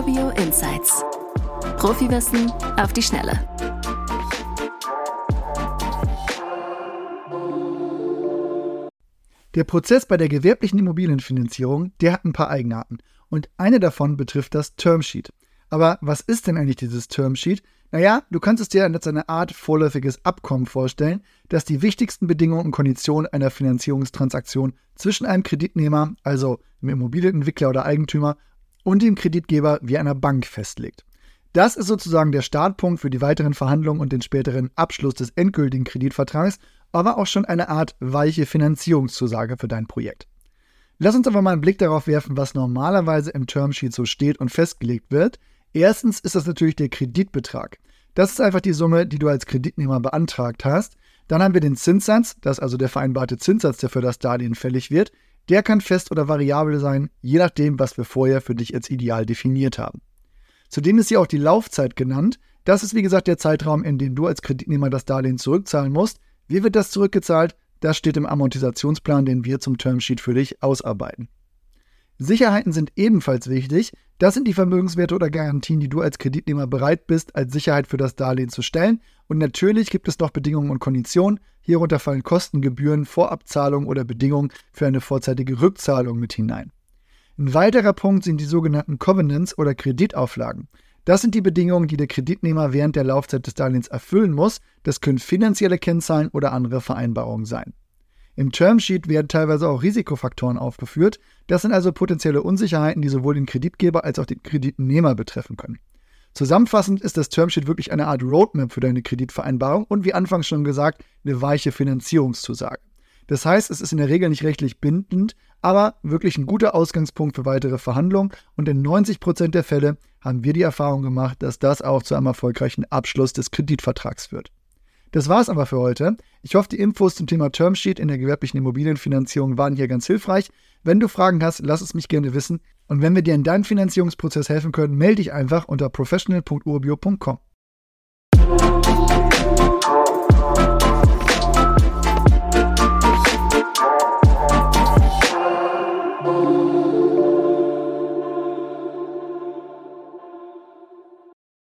Urbio Insights. Profiwissen auf die Schnelle. Der Prozess bei der gewerblichen Immobilienfinanzierung, der hat ein paar Eigenarten. Und eine davon betrifft das Termsheet. Aber was ist denn eigentlich dieses Termsheet? Naja, du kannst es dir als eine Art vorläufiges Abkommen vorstellen, das die wichtigsten Bedingungen und Konditionen einer Finanzierungstransaktion zwischen einem Kreditnehmer, also dem Immobilienentwickler oder Eigentümer, und dem Kreditgeber wie einer Bank festlegt. Das ist sozusagen der Startpunkt für die weiteren Verhandlungen und den späteren Abschluss des endgültigen Kreditvertrags, aber auch schon eine Art weiche Finanzierungszusage für dein Projekt. Lass uns aber mal einen Blick darauf werfen, was normalerweise im Termsheet so steht und festgelegt wird. Erstens ist das natürlich der Kreditbetrag. Das ist einfach die Summe, die du als Kreditnehmer beantragt hast. Dann haben wir den Zinssatz, das ist also der vereinbarte Zinssatz, der für das Darlehen fällig wird. Der kann fest oder variabel sein, je nachdem, was wir vorher für dich als ideal definiert haben. Zudem ist hier auch die Laufzeit genannt. Das ist wie gesagt der Zeitraum, in dem du als Kreditnehmer das Darlehen zurückzahlen musst. Wie wird das zurückgezahlt? Das steht im Amortisationsplan, den wir zum Termsheet für dich ausarbeiten. Sicherheiten sind ebenfalls wichtig. Das sind die Vermögenswerte oder Garantien, die du als Kreditnehmer bereit bist, als Sicherheit für das Darlehen zu stellen. Und natürlich gibt es noch Bedingungen und Konditionen. Hierunter fallen Kosten, Gebühren, Vorabzahlungen oder Bedingungen für eine vorzeitige Rückzahlung mit hinein. Ein weiterer Punkt sind die sogenannten Covenants oder Kreditauflagen. Das sind die Bedingungen, die der Kreditnehmer während der Laufzeit des Darlehens erfüllen muss. Das können finanzielle Kennzahlen oder andere Vereinbarungen sein. Im Termsheet werden teilweise auch Risikofaktoren aufgeführt. Das sind also potenzielle Unsicherheiten, die sowohl den Kreditgeber als auch den Kreditnehmer betreffen können. Zusammenfassend ist das Termsheet wirklich eine Art Roadmap für deine Kreditvereinbarung und wie anfangs schon gesagt, eine weiche Finanzierungszusage. Das heißt, es ist in der Regel nicht rechtlich bindend, aber wirklich ein guter Ausgangspunkt für weitere Verhandlungen und in 90% der Fälle haben wir die Erfahrung gemacht, dass das auch zu einem erfolgreichen Abschluss des Kreditvertrags führt. Das war's aber für heute. Ich hoffe, die Infos zum Thema Termsheet in der gewerblichen Immobilienfinanzierung waren hier ganz hilfreich. Wenn du Fragen hast, lass es mich gerne wissen. Und wenn wir dir in deinem Finanzierungsprozess helfen können, melde dich einfach unter professional.urbio.com.